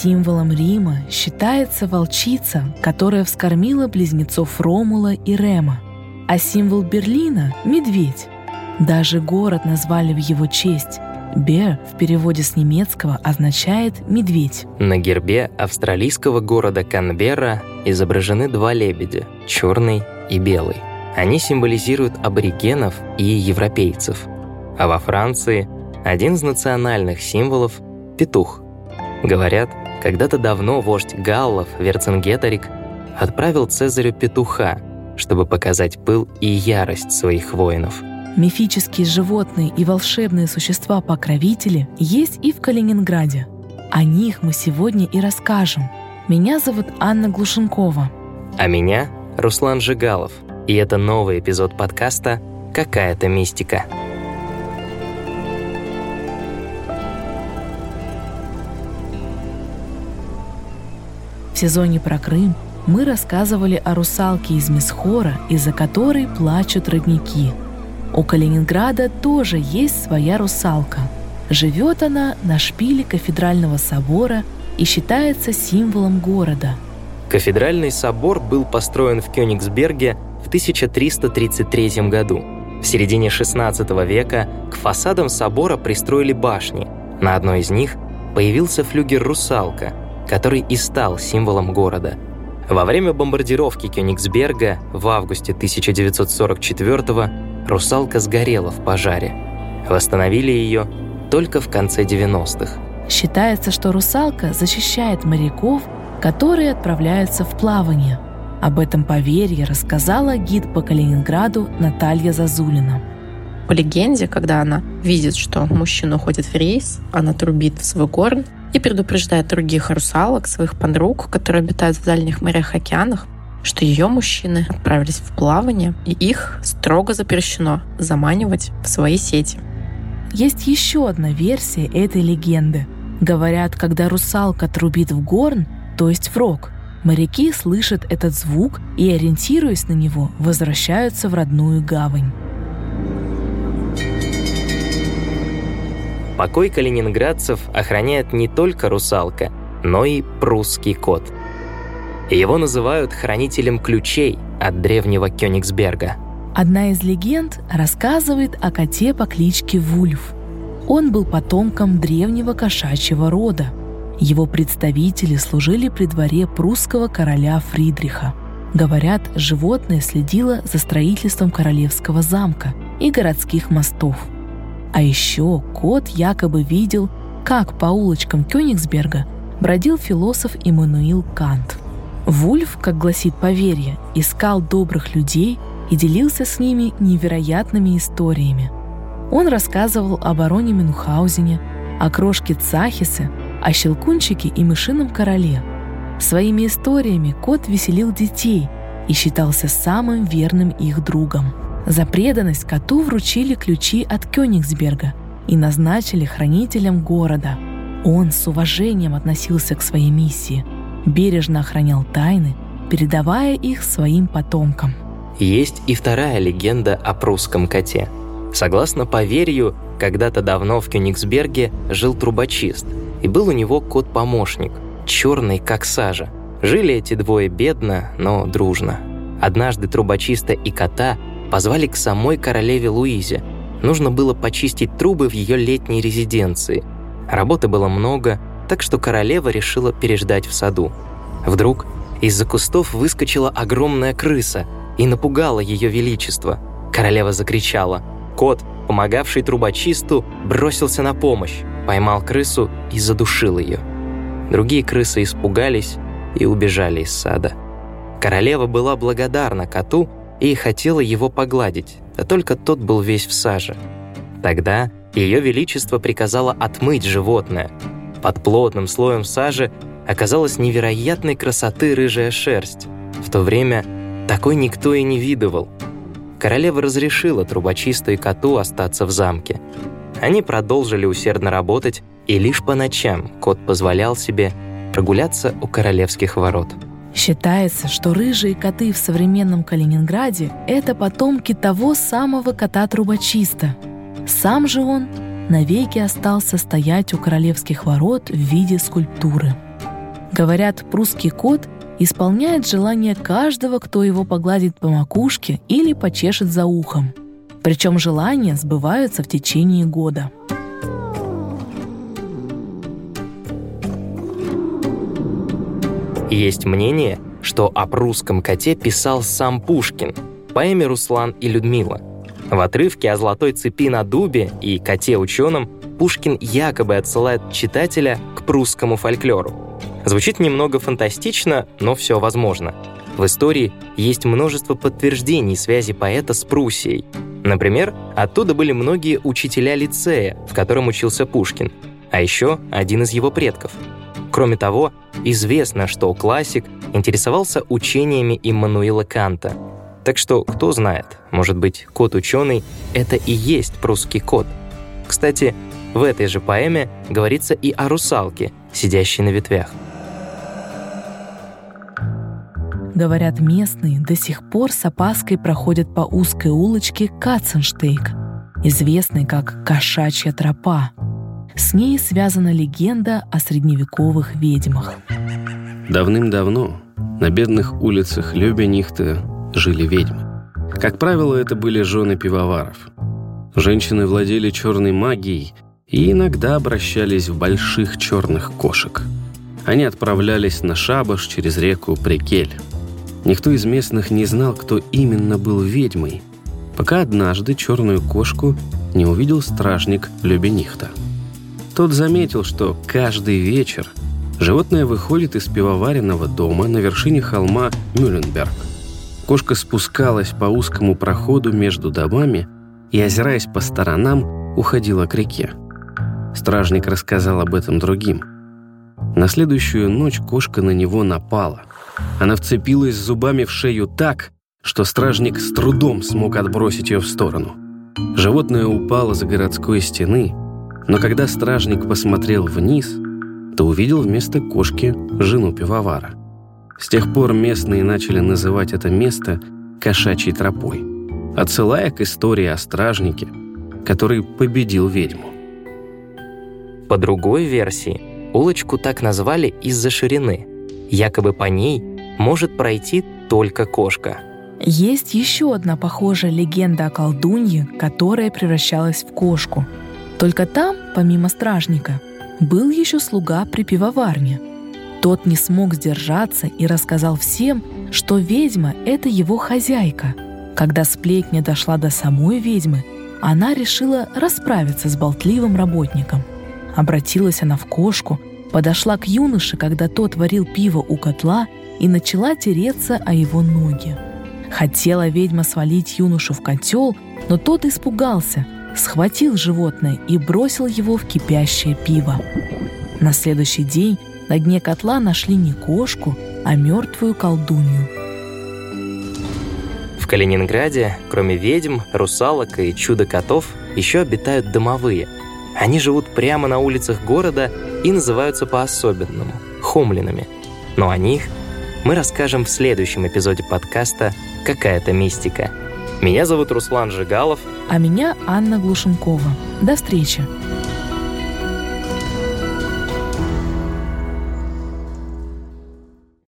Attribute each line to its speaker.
Speaker 1: Символом Рима считается волчица, которая вскормила близнецов Ромула и Рема, а символ Берлина — медведь. Даже город назвали в его честь. Бер в переводе с немецкого означает «медведь».
Speaker 2: На гербе австралийского города Канберра изображены два лебедя — черный и белый. Они символизируют аборигенов и европейцев. А во Франции один из национальных символов — петух. Говорят, когда-то давно вождь галлов Верцингеторик отправил Цезарю петуха, чтобы показать пыл и ярость своих воинов.
Speaker 1: Мифические животные и волшебные существа-покровители есть и в Калининграде. О них мы сегодня и расскажем. Меня зовут Анна Глушенкова.
Speaker 2: А меня — Руслан Жигалов. И это новый эпизод подкаста «Какая-то мистика».
Speaker 1: В сезоне про Крым мы рассказывали о русалке из Месхора, из-за которой плачут родники. У Калининграда тоже есть своя русалка. Живет она на шпиле кафедрального собора и считается символом города.
Speaker 2: Кафедральный собор был построен в Кёнигсберге в 1333 году. В середине XVI века к фасадам собора пристроили башни. На одной из них появился флюгер «Русалка», который и стал символом города. Во время бомбардировки Кёнигсберга в августе 1944 «Русалка» сгорела в пожаре. Восстановили ее только в конце 90-х.
Speaker 1: Считается, что русалка защищает моряков, которые отправляются в плавание. Об этом поверье рассказала гид по Калининграду Наталья Зазулина.
Speaker 3: По легенде, когда она видит, что мужчина уходит в рейс, она трубит в свой горн и предупреждает других русалок, своих подруг, которые обитают в дальних морях и океанах, что ее мужчины отправились в плавание, и их строго запрещено заманивать в свои сети.
Speaker 1: Есть еще одна версия этой легенды. Говорят, когда русалка трубит в горн, то есть в рог, моряки слышат этот звук и, ориентируясь на него, возвращаются в родную гавань.
Speaker 2: Покой калининградцев охраняет не только русалка, но и прусский кот. Его называют хранителем ключей от древнего Кёнигсберга.
Speaker 1: Одна из легенд рассказывает о коте по кличке Вульф. Он был потомком древнего кошачьего рода. Его представители служили при дворе прусского короля Фридриха. Говорят, животное следило за строительством королевского замка и городских мостов – а еще кот якобы видел, как по улочкам Кёнигсберга бродил философ Иммануил Кант. Вульф, как гласит поверье, искал добрых людей и делился с ними невероятными историями. Он рассказывал о бароне Мюнхгаузене, о крошке Цахисе, о щелкунчике и мышином короле. Своими историями кот веселил детей и считался самым верным их другом. За преданность коту вручили ключи от Кёнигсберга и назначили хранителем города. Он с уважением относился к своей миссии, бережно охранял тайны, передавая их своим потомкам.
Speaker 2: Есть и вторая легенда о прусском коте. Согласно поверью, когда-то давно в Кёнигсберге жил трубочист, и был у него кот-помощник, черный как сажа. Жили эти двое бедно, но дружно. Однажды трубочиста и кота позвали к самой королеве Луизе. Нужно было почистить трубы в ее летней резиденции. Работы было много, так что королева решила переждать в саду. Вдруг из-за кустов выскочила огромная крыса и напугала ее величество. Королева закричала. Кот, помогавший трубочисту, бросился на помощь, поймал крысу и задушил ее. Другие крысы испугались и убежали из сада. Королева была благодарна коту и хотела его погладить, да только тот был весь в саже. Тогда Ее Величество приказало отмыть животное. Под плотным слоем сажи оказалась невероятной красоты рыжая шерсть. В то время такой никто и не видывал. Королева разрешила трубочисту и коту остаться в замке. Они продолжили усердно работать, и лишь по ночам кот позволял себе прогуляться у королевских ворот.
Speaker 1: Считается, что рыжие коты в современном Калининграде – это потомки того самого кота-трубочиста. Сам же он навеки остался стоять у королевских ворот в виде скульптуры. Говорят, прусский кот исполняет желание каждого, кто его погладит по макушке или почешет за ухом. Причем желания сбываются в течение года.
Speaker 2: Есть мнение, что о прусском коте писал сам Пушкин поэме «Руслан и Людмила». В отрывке о золотой цепи на дубе и коте-ученом Пушкин якобы отсылает читателя к прусскому фольклору. Звучит немного фантастично, но все возможно. В истории есть множество подтверждений связи поэта с Пруссией. Например, оттуда были многие учителя лицея, в котором учился Пушкин, а еще один из его предков. Кроме того, известно, что классик интересовался учениями Иммануила Канта. Так что, кто знает, может быть, кот-ученый — это и есть прусский кот. Кстати, в этой же поэме говорится и о русалке, сидящей на ветвях.
Speaker 1: Говорят, местные до сих пор с опаской проходят по узкой улочке Катценштейк, известной как «Кошачья тропа». С ней связана легенда о средневековых ведьмах.
Speaker 4: Давным-давно на бедных улицах Любенихта жили ведьмы. Как правило, это были жены пивоваров. Женщины владели черной магией и иногда обращались в больших черных кошек. Они отправлялись на шабаш через реку Прикель. Никто из местных не знал, кто именно был ведьмой, пока однажды черную кошку не увидел стражник Любенихта. Тот заметил, что каждый вечер животное выходит из пивоваренного дома на вершине холма Мюлленберг. Кошка спускалась по узкому проходу между домами и, озираясь по сторонам, уходила к реке. Стражник рассказал об этом другим. На следующую ночь кошка на него напала. Она вцепилась зубами в шею так, что стражник с трудом смог отбросить ее в сторону. Животное упало за городской стены, но когда стражник посмотрел вниз, то увидел вместо кошки жену пивовара. С тех пор местные начали называть это место «кошачьей тропой», отсылая к истории о стражнике, который победил ведьму.
Speaker 2: По другой версии, улочку так назвали из-за ширины. Якобы по ней может пройти только кошка.
Speaker 1: Есть еще одна похожая легенда о колдунье, которая превращалась в кошку. Только там, помимо стражника, был еще слуга при пивоварне. Тот не смог сдержаться и рассказал всем, что ведьма — это его хозяйка. Когда сплетня дошла до самой ведьмы, она решила расправиться с болтливым работником — Обратилась она в кошку, подошла к юноше, когда тот варил пиво у котла, и начала тереться о его ноги. Хотела ведьма свалить юношу в котел, но тот испугался, схватил животное и бросил его в кипящее пиво. На следующий день на дне котла нашли не кошку, а мертвую колдунью.
Speaker 2: В Калининграде, кроме ведьм, русалок и чудо-котов, еще обитают домовые – они живут прямо на улицах города и называются по-особенному — хомлинами. Но о них мы расскажем в следующем эпизоде подкаста «Какая-то мистика». Меня зовут Руслан Жигалов.
Speaker 1: А меня Анна Глушенкова. До встречи!